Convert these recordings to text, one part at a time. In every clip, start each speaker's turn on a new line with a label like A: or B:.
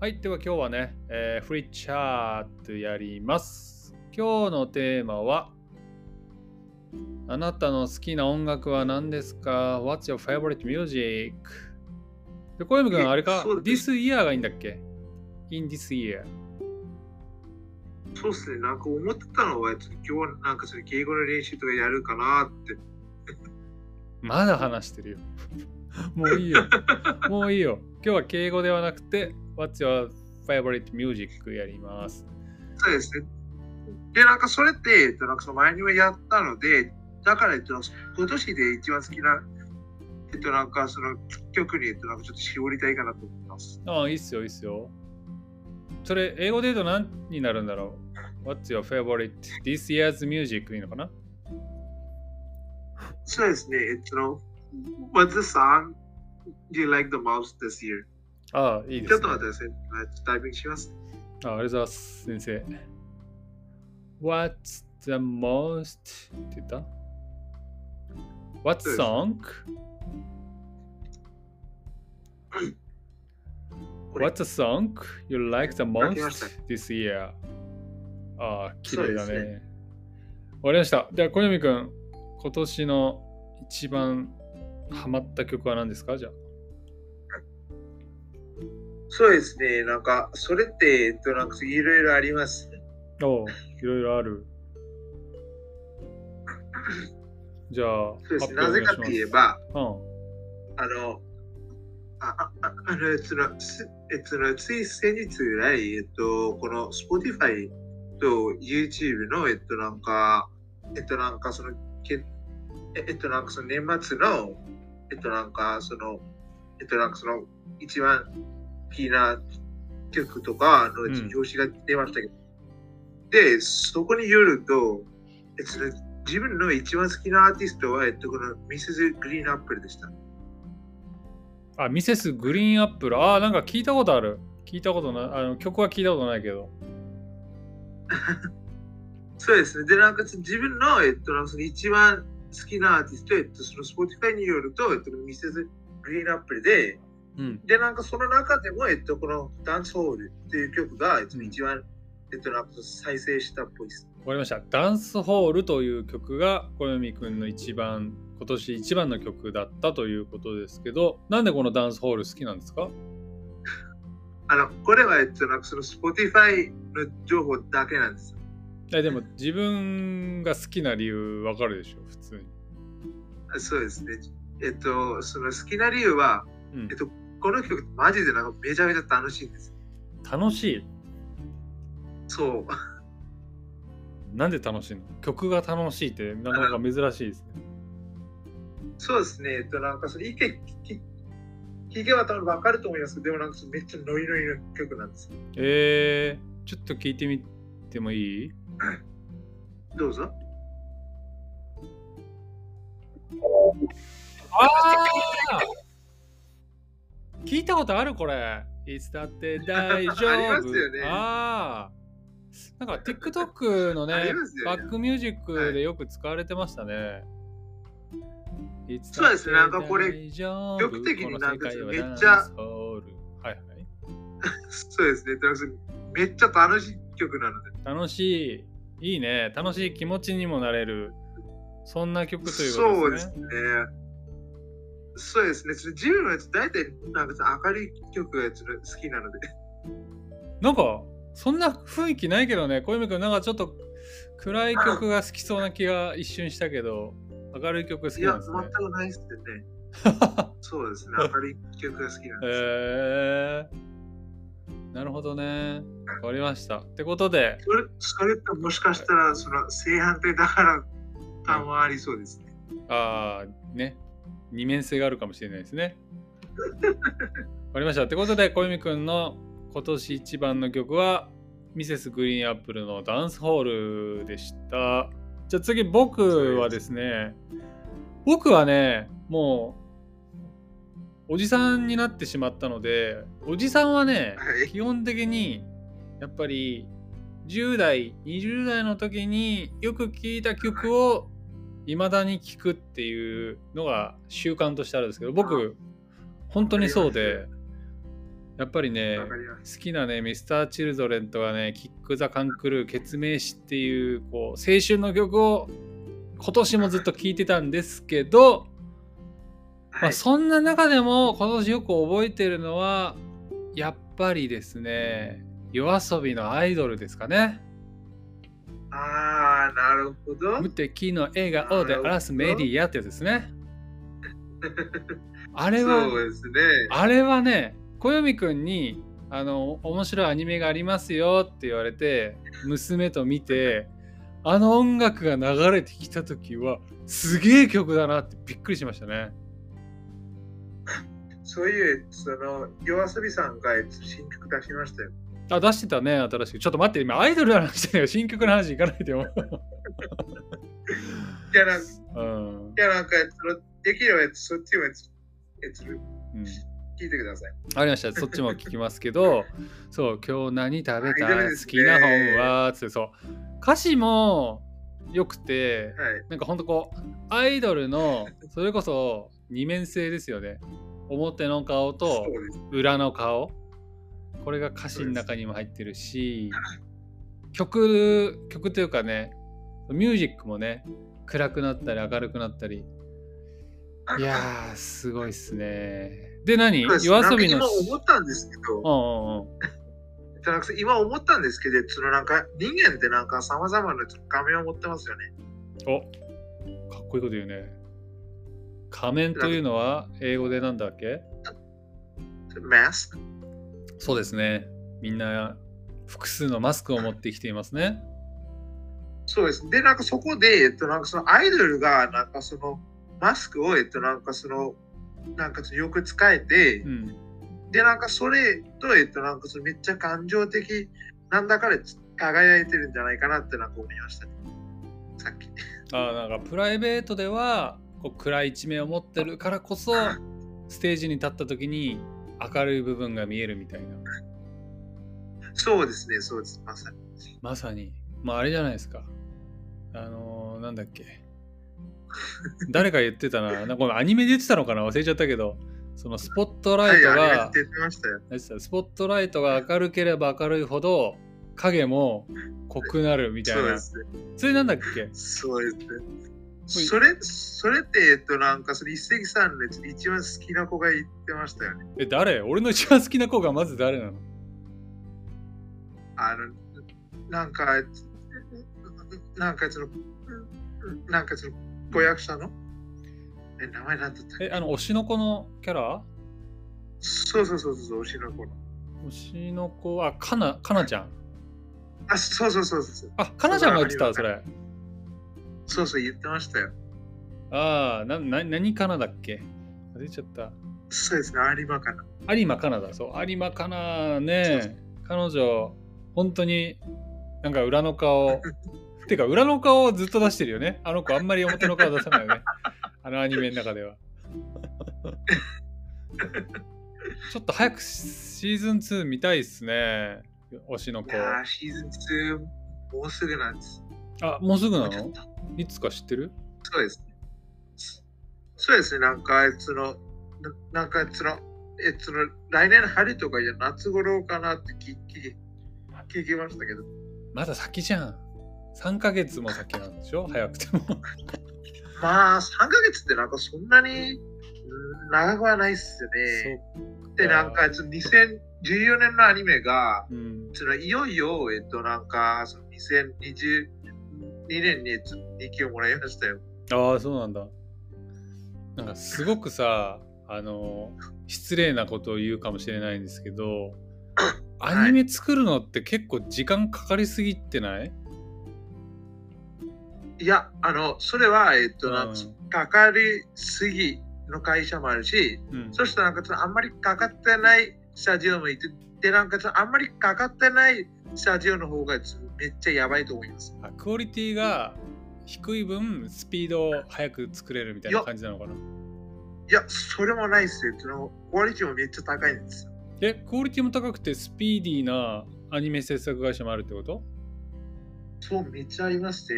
A: はい、では今日はね、えーフリーチャートやります。今日のテーマは、あなたの好きな音楽は何ですか ?What's your favorite music? で、小山君、
B: え
A: あれか ?This year がいいんだっけ ?in this year。
B: そうっすね、なんか思ってたのは、ちょっと今日なんかその敬語の練習とかやるかなって。
A: まだ話してるよ。もういいよ。もういいよ。今日は敬語ではなくて、What's your favorite music? やります。
B: そうですね。で、なんかそれって、えっと、なんかその前にもやったので、だから、えっと、今年で一番好きな、えっと、なんかその曲に、えっと、なんかちょっと絞りたいかなと思います。
A: ああ、いいっすよ、いいっすよ。それ、英語で言うと何になるんだろう ?What's your favorite this year's music? いいのかな？
B: そうですね、えっと、What's the song you like the most this year?
A: ああ、いいです、ね。
B: ちょっと待ってください。タイピングします。
A: あありがとうございます、先生。What's the most? って言った ?What song? What's a song you like the
B: 書
A: most this year? ああ、綺麗だね。
B: そうです
A: わかりました。では、小読くん、今年の一番ハマった曲は何ですか？じゃあ。
B: そうですね、なんか、それって、えっと、なんかいろいろあります。
A: おういろいろある。じゃあ、
B: そうですね、な
A: 発
B: ぜかといえば、
A: うん。
B: あの、あ、あ、ああの、えっとえっとの、つい先日ぐらい、えっと、この Spotify と YouTube の、えっと、なんか、えっと、なんか、その、けええっと、なんか、その年末の、えっと、なんか、その、えっと、なんか、その、一番好きな曲とかの
A: うん
B: 表紙が出ましたけど、で、そこによると、えっと、自分の一番好きなアーティストは、えっと、このミセス・グリーンアップルでした。
A: あ、ミセスグリーンアップル。ああ、なんか聞いたことある。聞いたことない。あの曲は聞いたことないけど。
B: そうですね。で、なんか自分の、えっと、その一番好きなアーティスト、えっと、その Spotify によると、えっと、ミセス・グリーンアップルで、
A: うん。
B: で、なんかその中でも、えっと、このダンスホールっていう曲が、えっと、
A: うん
B: 一番、えっと、なんか再生したっぽいです。
A: わかりました。ダンスホールという曲が小読くんの一番、今年一番の曲だったということですけど、なんでこのダンスホール好きなんですか？
B: あの、これは、えっと、なんかその Spotify の情報だけなんです。
A: いやでも自分が好きな理由わかるでしょ、普通に。
B: そうですね。えっと、その好きな理由は、
A: うん
B: えっと、この曲、マジでなんかめちゃめちゃ楽しいんです。
A: 楽しい？
B: そう。
A: なんで楽しいの？曲が楽しいってなかなか珍しいですね。
B: そうですね。えっと、なんかそれ、一回聞聞けば多分わかると思いますけど、でもなんかめっちゃノリノリの曲なんです。
A: えー、ちょっと聞いてみてもいい？
B: どうぞ。
A: ああ聞いたことあるこれ。いつだって大丈夫。
B: ありますよね
A: ああ。なんか TikTok のね
B: ね
A: バックミュージックでよく使われてましたね。いつ
B: そうですねなんかこれ曲的になんかめっちゃ
A: はいはい。
B: そうですね。めっちゃ楽しい曲なので。
A: 楽しい。いいね。楽しい気持ちにもなれる。そんな曲という
B: そうですす
A: こでね。
B: ね。そうですね。それ自分のやつ、大体なんかさ明るい曲がやつ好きなので。
A: なんか、そんな雰囲気ないけどね、小泉君、なんかちょっと暗い曲が好きそうな気が一瞬したけど、明るい曲好き
B: いや、
A: なんですね
B: 全。くないっすね。そうですね。明るい曲が好きなんです。
A: へえー。なるほどね。わかりました。ってことで、
B: それそれともしかしたら、その正反対だから感はありそうですね。
A: ああ、ね、二面性があるかもしれないですね。わかりました。ってことで、小泉君の今年一番の曲は、ミセスグリーンアップルのダンスホールでした。じゃあ次、僕はですね、僕はね、もう、おじさんになってしまったので、おじさんはね、
B: はい
A: 基本的に、やっぱり、10代、20代の時によく聴いた曲を未だに聴くっていうのが習慣としてあるんですけど、僕、本当にそうで、やっぱりね。好きなねミスター・チルドレンとかねキック・ザ・カンクルー「ケツメイシ」っていうこう青春の曲を今年もずっと聴いてたんですけど、まあ、
B: はい。
A: そんな中でも今年よく覚えてるのはやっぱりですね夜遊びのアイドルですかね。
B: ああ、なるほど。
A: 無敵の笑顔で荒らすメディアってやつですね。あれは
B: そうですね。
A: あれはね、小読くんに、あの、面白いアニメがありますよって言われて、娘と見て、あの音楽が流れてきた時は、すげえ曲だなってびっくりしましたね。
B: そういう、その、夜遊びさんが新曲出しましたよ。
A: あ、出してたね、新しく。ちょっと待って、今、アイドルの話してるよ。新曲の話いかないでよ。
B: いや、なんか、
A: うん。
B: いやなんかできれば、そっちもやつ、やつ
A: うん
B: 聞いてください。
A: ありました。そっちも聞きますけど、そう、今日何食べた？
B: ね
A: 好きな本は？つってそう。歌詞も良くて、
B: はい。
A: なんかほんとこう、アイドルの、それこそ二面性ですよね。表の顔と。裏の顔。これが歌詞の中にも入ってるし、曲、曲というかね、ミュージックもね、暗くなったり明るくなったり。いやー、すごいっすね。で、何？夜遊びの。
B: 今思ったんですけど、
A: うんうんうん。
B: なんか今思ったんですけど、そのなんか人間ってなんか様々な画面を持ってますよね。
A: おかっこいいこと言うね。仮面というのは英語でなんだっけ？
B: マスク。
A: そうですね。みんな複数のマスクを持ってきていますね。
B: そうです。で、なんかそこで、えっと、なんかそのアイドルが、なんかそのマスクを、えっと、なんかその、なんかよく使えて、
A: うん。
B: で、なんかそれと、えっと、なんかそのめっちゃ感情的なんだかで輝いてるんじゃないかなってなんか思いましたね。さっき。
A: あなんかプライベートではこう暗い一面を持ってるからこそ ステージに立った時に明るい部分が見えるみたいな。
B: そうですね、そうです。まさに。
A: まさに。まああれじゃないですか。あのーなんだっけ。誰か言ってたな。なんかこのアニメで言ってたのかな？忘れちゃったけど、そのスポットライト
B: はい、あ
A: が、
B: れ言ってましたよ。
A: 何でしたスポットライトが明るければ明るいほど影も濃くなるみたいな。
B: そね。
A: それなんだっけ？
B: そうですね。それ、それって、えっと、なんか、その一石さんの一番好きな子が言ってましたよね。
A: え、誰？俺の一番好きな子がまず誰なの？
B: あの、なんか、なんかその、なんかその、子役者の？え、名前なんだった
A: え、あの、推しの子のキャラ？
B: そうそうそうそう、推しの子の。
A: 推しの子、あ、かな、かなちゃん。
B: あ、そうそうそうそう。
A: あ、かなちゃんが言ってた、それ。
B: そうそう、言ってましたよ。
A: ああ、な、な、何かなだっけ？忘れちゃった。
B: そうですね、有馬かな。
A: 有馬かなだ、そう。有馬かなね。彼女、本当になんか裏の顔。てか、裏の顔をずっと出してるよね。あの子、あんまり表の顔出さないよね。あのアニメの中では。ちょっと早くシーズン2見たいっすね。推しの子。
B: いやー、シーズン2、もうすぐなんです。
A: あ、もうすぐなの？いつか知ってる？
B: そうですね。そうですね、なんか、その、ななんか、その、え、その、来年の春とかじゃ夏頃かなって聞き、聞きましたけど。
A: まだ先じゃん。3ヶ月も先なんでしょ？早くても。
B: まあ、3ヶ月ってなんかそんなにうん長くはないっすよね。で、なんか、その2014年のアニメが、
A: うん。
B: そのいよいよ、えっと、なんか、その2022年に2期をもらいましたよ。
A: ああ、そうなんだ。なんかすごくさ、あの、失礼なことを言うかもしれないんですけど、アニメ作るのって結構時間かかりすぎってない、
B: いや、あの、それは、えっと、
A: うん
B: かかりすぎの会社もあるし、
A: うん、
B: そしてなんかあんまりかかってないスタジオもいて、で、なんかあんまりかかってないスタジオの方がめっちゃやばいと思います。
A: あクオリティが低い分スピードを速く作れるみたいな感じなのかな？い
B: や、それもないっすよ。そのクオリティもめっちゃ高いんですよ。
A: えクオリティも高くてスピーディーなアニメ制作会社もあるってこと？
B: そう、めっちゃありまして、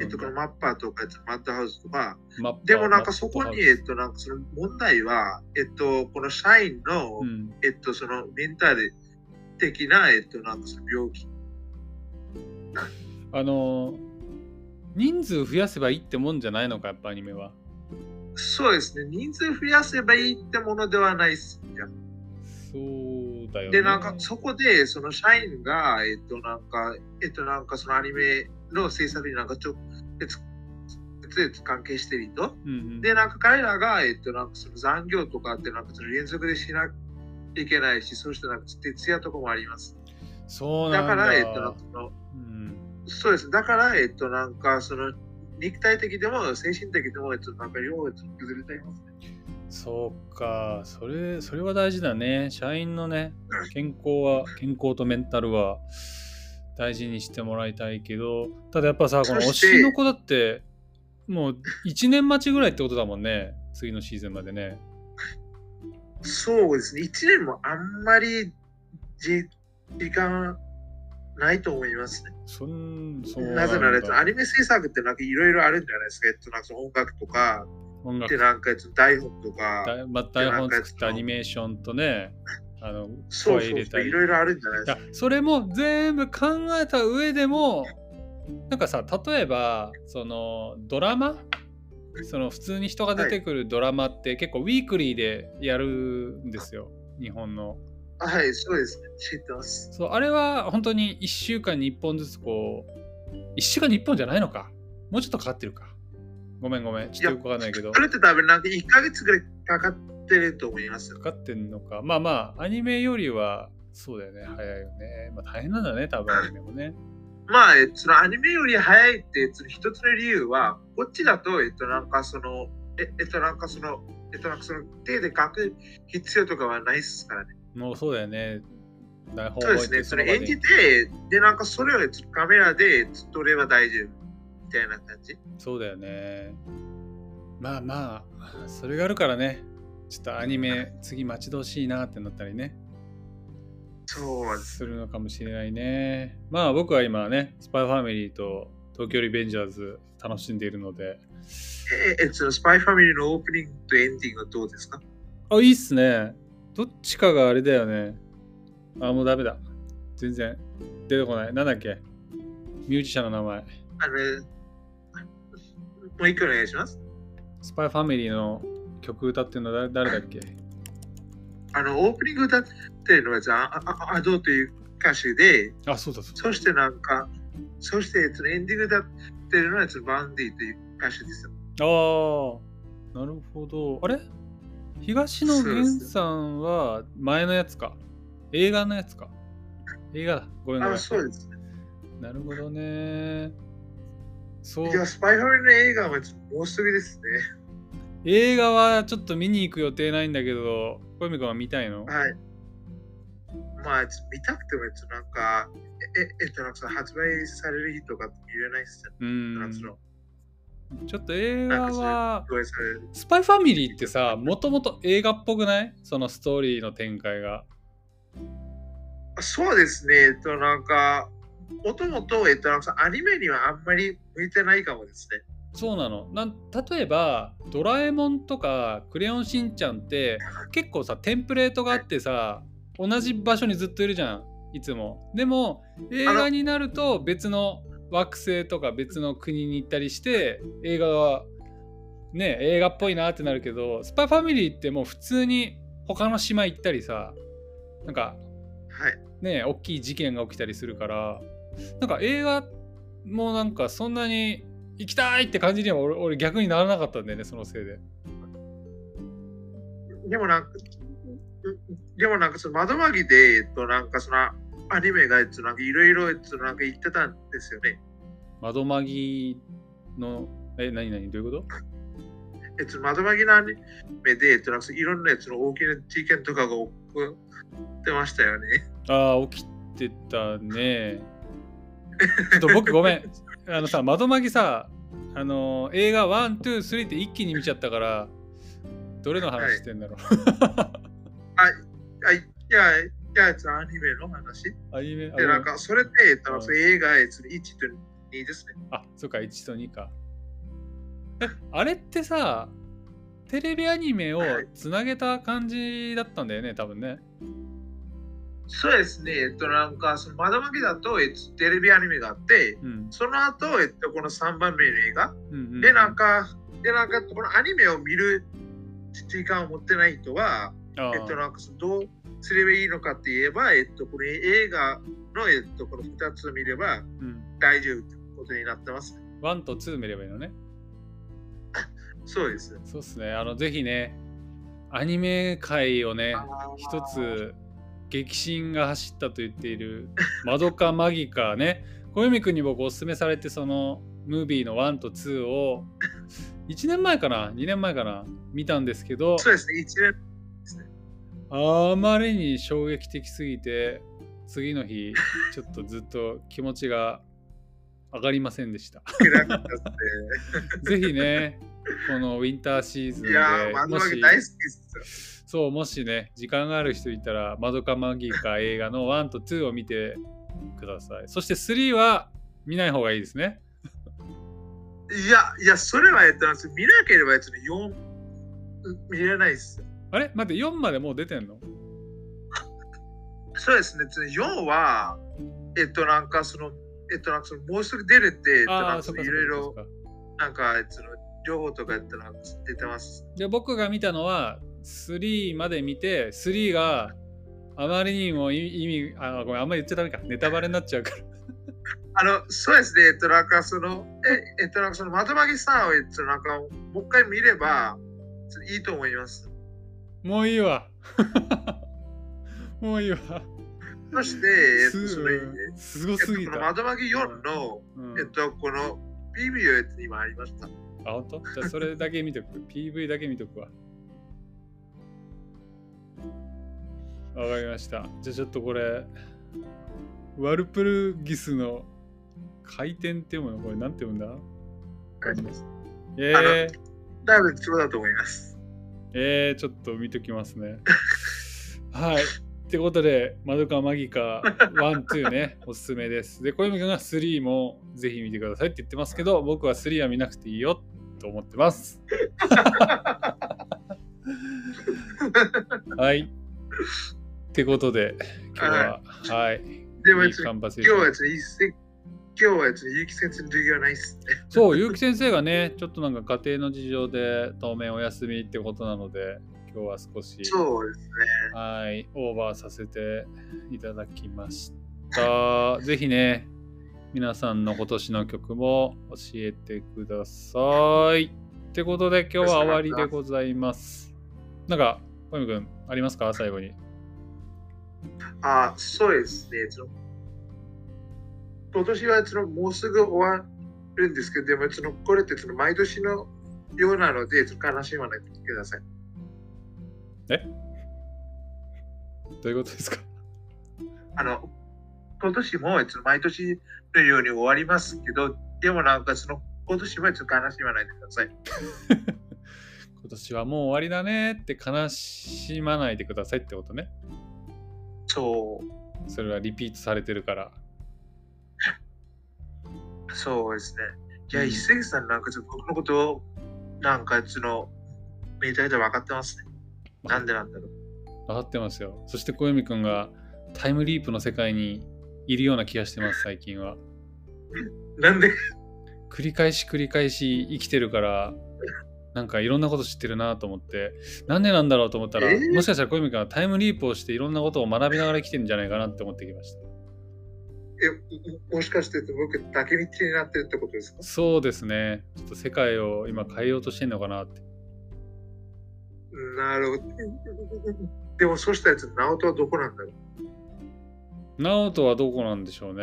B: えっとマッパーとか、マッドハウスとか、でもなんかそこに、えっと、なんかその問題は、えっと、この社員の、
A: うん、
B: えっと、そのメンタル的な、えっと、なんかその病気。
A: あの人数増やせばいいってもんじゃないのかやっぱアニメは
B: そうですね、人数増やせばいいってものではないです。
A: そうだよね
B: で、なんかそこで、その社員が、えっと、なんか、えっと、なんかそのアニメの制作になんかちょ別々関係してる人？
A: うんうん、
B: で、なんか彼らが、えっと、なんかその残業とかって、なんかその連続でしないけないし、そしてなんか徹夜とかもあります。
A: そうなんだ
B: だから、えっと、なんかその、
A: うん、
B: そうです。だから、えっと、なんかその、肉体的でも精神的でも、えっと、なんか両方崩れていますね。
A: そうかそれそれは大事だね社員のね健康は健康とメンタルは大事にしてもらいたいけどただやっぱさこの推
B: し
A: の子だってもう1年待ちぐらいってことだもんね次のシーズンまでね
B: そうですね。一年もあんまりじ時間ないと思いますね。
A: そんそう
B: なぜなら、アニメ制作ってなんかいろいろあるんじゃないですか。えっと、なんかその音楽とか、
A: 音楽
B: で、なんかえっと台本とか、
A: だまあ台本作ったアニメーションとねあの
B: そうそうそう、
A: 声入れたり
B: いろいろあるんじゃないですか。
A: それも全部考えた上でもなんかさ例えばそのドラマその普通に人が出てくるドラマって結構ウィークリーでやるんですよ。日本の。
B: はい、そうです。ね。知ってます。
A: そうあれは本当に1週間に1本ずつこう1週間に1本じゃないのか。もうちょっとかかってるか。ごめんごめん。ちょっとよくわかんないけど。
B: それって多分なんか1ヶ月ぐらいかかってると思いますよ。
A: かかってんのか。まあまあアニメよりはそうだよね。早いよね。まあ大変なんだね多分アニメもね
B: まあ、えっと、そのアニメより早いって、その一つの理由は、こっちだと、えっと、なんかその、ええっと、なんかその、えっと、なんかその、手で書く必要とかはないですからね。
A: もうそうだよね台本
B: そうですね。それ演じて、で、なんかそれをえっとカメラで撮れば大丈夫。みたいな感じ。
A: そうだよね。まあまあ、それがあるからね、ちょっとアニメ次待ち遠しいなってなったりね、
B: そうです。
A: するのかもしれないね。まあ僕は今ね、スパイファミリーと東京リベンジャーズ楽しんでいるので、
B: え、えっと、スパイファミリーのオープニングとエンディングはどうですか？
A: あ、いいっすね。どっちかがあれだよね。あ、もうダメだ。全然出てこない。なんだっけ？ミュージシャンの名前。
B: あの、もう一回お願いします。
A: スパイファミリーの曲歌ってるの誰誰だっけ？
B: あの、オープニング歌ってるのはアドという歌手で、
A: あ、そうだそ
B: してなんか、そしてそのエンディング歌ってるのはバンディという歌手ですよ。
A: ああ、なるほど。あれ？東野源さんは前のやつか？映画のやつか？映画だ。ごめんごめ
B: あ、
A: ん。
B: そうですね。
A: なるほどね。そう
B: い。や、スパイファミリーの映画はもうすぐですね。
A: 映画はちょっと見に行く予定ないんだけど、小泉君は見たいの
B: はい。まあ、見たくても、なんか、え、えっと、なんか発売される日とかって見れないっすよ。
A: う
B: なん
A: ちょっと映画
B: なんかそれ
A: は。スパイファミリーってさ、もともと映画っぽくない？そのストーリーの展開が。
B: あそうですね。えっと、なんか、もともと、えっと、なんかアニメにはあんまり向いてないかもですね。
A: そうなのなん例えば「ドラえもん」とか「クレヨンしんちゃん」って結構さテンプレートがあってさ同じ場所にずっといるじゃんいつも。でも映画になると別の惑星とか別の国に行ったりして映画はね映画っぽいなってなるけどスパイファミリーってもう普通に他の島行ったりさなんか
B: はい。
A: ね大きい事件が起きたりするからなんか映画もなんかそんなに行きたいって感じには俺俺逆にならなかったんだよねそのせいで
B: でもなんか、でもなんかその窓マギで、えっと、なんかそのアニメが、いろいろ、えっと、なんか言ってたんですよね。
A: 窓マギのえ何何どういうこと？
B: えっと、窓マギのアニメで、えっと、なんかいろんなやつの大きな事件とかが起こってましたよね。
A: ああ起きてたねちょっと僕ごめん あのさ窓マギさあの映画123って一気に見ちゃったからどれの話してんだろう、
B: あ、いや、や、えっと、アニメの話？
A: アニメ？あ
B: で、なんか、それって、えっと、映画、えっと、1と2ですね。
A: あ、そっか、1と2か。え、あれってさ、テレビアニメをつなげた感じだったんだよね、多分ね。
B: そうですね、えっと、なんか、その窓巻きだと、えっと、テレビアニメがあって、
A: うん。
B: その後、えっと、この3番目の映画。
A: うんうん、
B: で、なんか、で、なんか、このアニメを見る時間を持ってない人は、えっと、なんか、どうすればいいのかって言えば、えっと、この映画の、えっと、この2つを見れば
A: うん、
B: 大丈夫ってことになってます。
A: 1と2見ればいいのね。
B: そうです。
A: そうっすね。あの、ぜひね、アニメ界をね、一つ激震が走ったと言っているマドカマギカね。小泉君に僕おすすめされてそのムービーの1と2を1年前かな？2年前かな？見たんですけど
B: そうですね、一年。
A: あまりに衝撃的すぎて次の日ちょっとずっと気持ちが上がりませんでした。ぜひねこのウィンターシーズン
B: ね。
A: で
B: いやー、窓
A: もし
B: 巻き大好きです。
A: そう、もしね、時間がある人いたら、マドカマギカ映画の1と2を見てください。そして3は見ない方がいいですね。
B: いや、いや、それは、えっと、見なければ、えっと、4見れないです。
A: あれ？待って、4までもう出てんの？
B: そうですね、4は、えっと、なんか、その、えっと、なんかそのもうすぐ出るって、えっと、なんかいろいろ。なんか、えっと、情報とか、えっと、なんか出てます。
A: で、僕が見たのは3まで見て、3があまりにも意意味、あ、ごめん、あんまり言っちゃダメか。ネタバレになっちゃうから。
B: あの、そうですね、えっと、なんか、その、え、えっと、なんか、その、まとまぎさんを、えっと、なんか、もう一回見れば、いいと思います。
A: もういいわ。もういいわ。
B: そして、えっと、
A: す
B: その、えっ
A: すご
B: と、
A: すぎた。
B: このまとまぎ4の、
A: うん
B: えっと、この、PV を、えっと、今ありました。
A: あ、本当？じゃあそれだけ見とく。PV だけ見とくわ。わかりました。じゃあちょっとこれ、ワルプルギスの回転って読むの？これなんて読むんだ？えー、
B: 多分そうだと思います。
A: えー、ちょっと見ときますね。はい。ってことで、マドカマギカ1、2ね、おすすめです。で、小泉君が3もぜひ見てくださいって言ってますけど、僕は3は見なくていいよと思ってます。はい。ってことで、今日は、はい。
B: でも、今日は、今日は、えっと、ゆうき先生の授業ないっすね。
A: そう、結城先生がね、ちょっとなんか家庭の事情で当面お休みってことなので、今日は少し、
B: そうですね。
A: はい、オーバーさせていただきました。ぜひね、皆さんの今年の曲も教えてください。ってことで今日は終わりでございます。なんか、小泉君、ありますか？最後に。
B: あ、そうですね。今年はそのもうすぐ終わるんですけど、でもそのこれってその毎年のようなので、悲しまないでください。
A: え？どういうことですか？
B: あの、今年も毎年のように終わりますけど、でもなんかその今年はちょっと悲しまないでください。
A: 今年はもう終わりだねって悲しまないでくださいってことね。
B: そう、
A: それはリピートされてるから。
B: そうですね。いや、
A: うん
B: 一石さんなんかちょっと僕のことをなんかそのめちゃめちゃ分かってますね。なんでなんだろう。
A: 分かってますよ。そして小泉君がタイムリープの世界にいるような気がしてます、最近は。
B: なんで？
A: 繰り返し繰り返し生きてるから、なんかいろんなこと知ってるなと思って、なんでなんだろうと思ったら、
B: えー？
A: もしかしたら小泉君はタイムリープをしていろんなことを学びながら生きてるんじゃないかなって思ってきました。
B: えももしかして僕だけ道になってるってことですか？
A: そうですね。ちょっと世界を今変えようとしてんのかなって。
B: なるほど。でもそうしたやつ、ナオトはどこなんだろう？
A: ナオトはどこなんでしょうね。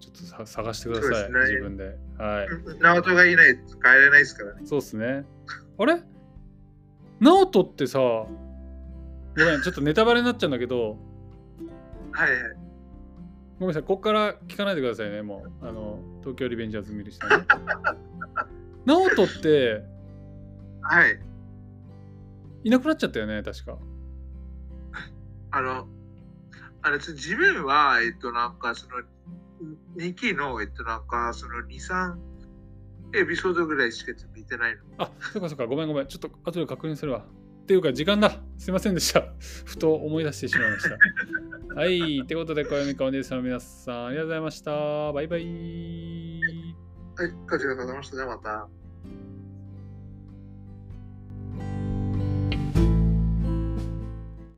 A: ちょっとさ探してください、
B: ね
A: 自分で。はい。
B: ナオトがいないと帰れないですからね。
A: そうっすね。あれ？ナオトってさ、ごめん、ちょっとネタバレになっちゃうんだけど、
B: はいはい。
A: ごめんなさい、ここから聞かないでくださいね、もう。あの、東京リベンジャーズ見る人はね。ナオトって
B: はい。
A: いなくなっちゃったよね、確か。
B: あの、あの、ちょ自分は、えっと、なんか、その、2期の、えっと、なんか、その2、3エピソードぐらいしか見てないの。
A: あ、そうかそうか、ごめんごめん。ちょっと後で確認するわ。っていうか、時間だ。すいませんでした。ふと思い出してしまいました。はい。ってことで、小読みかお姉さんの皆さん、ありがとうございました。バイバイ。
B: はい、ありがとうございました。じゃあまた。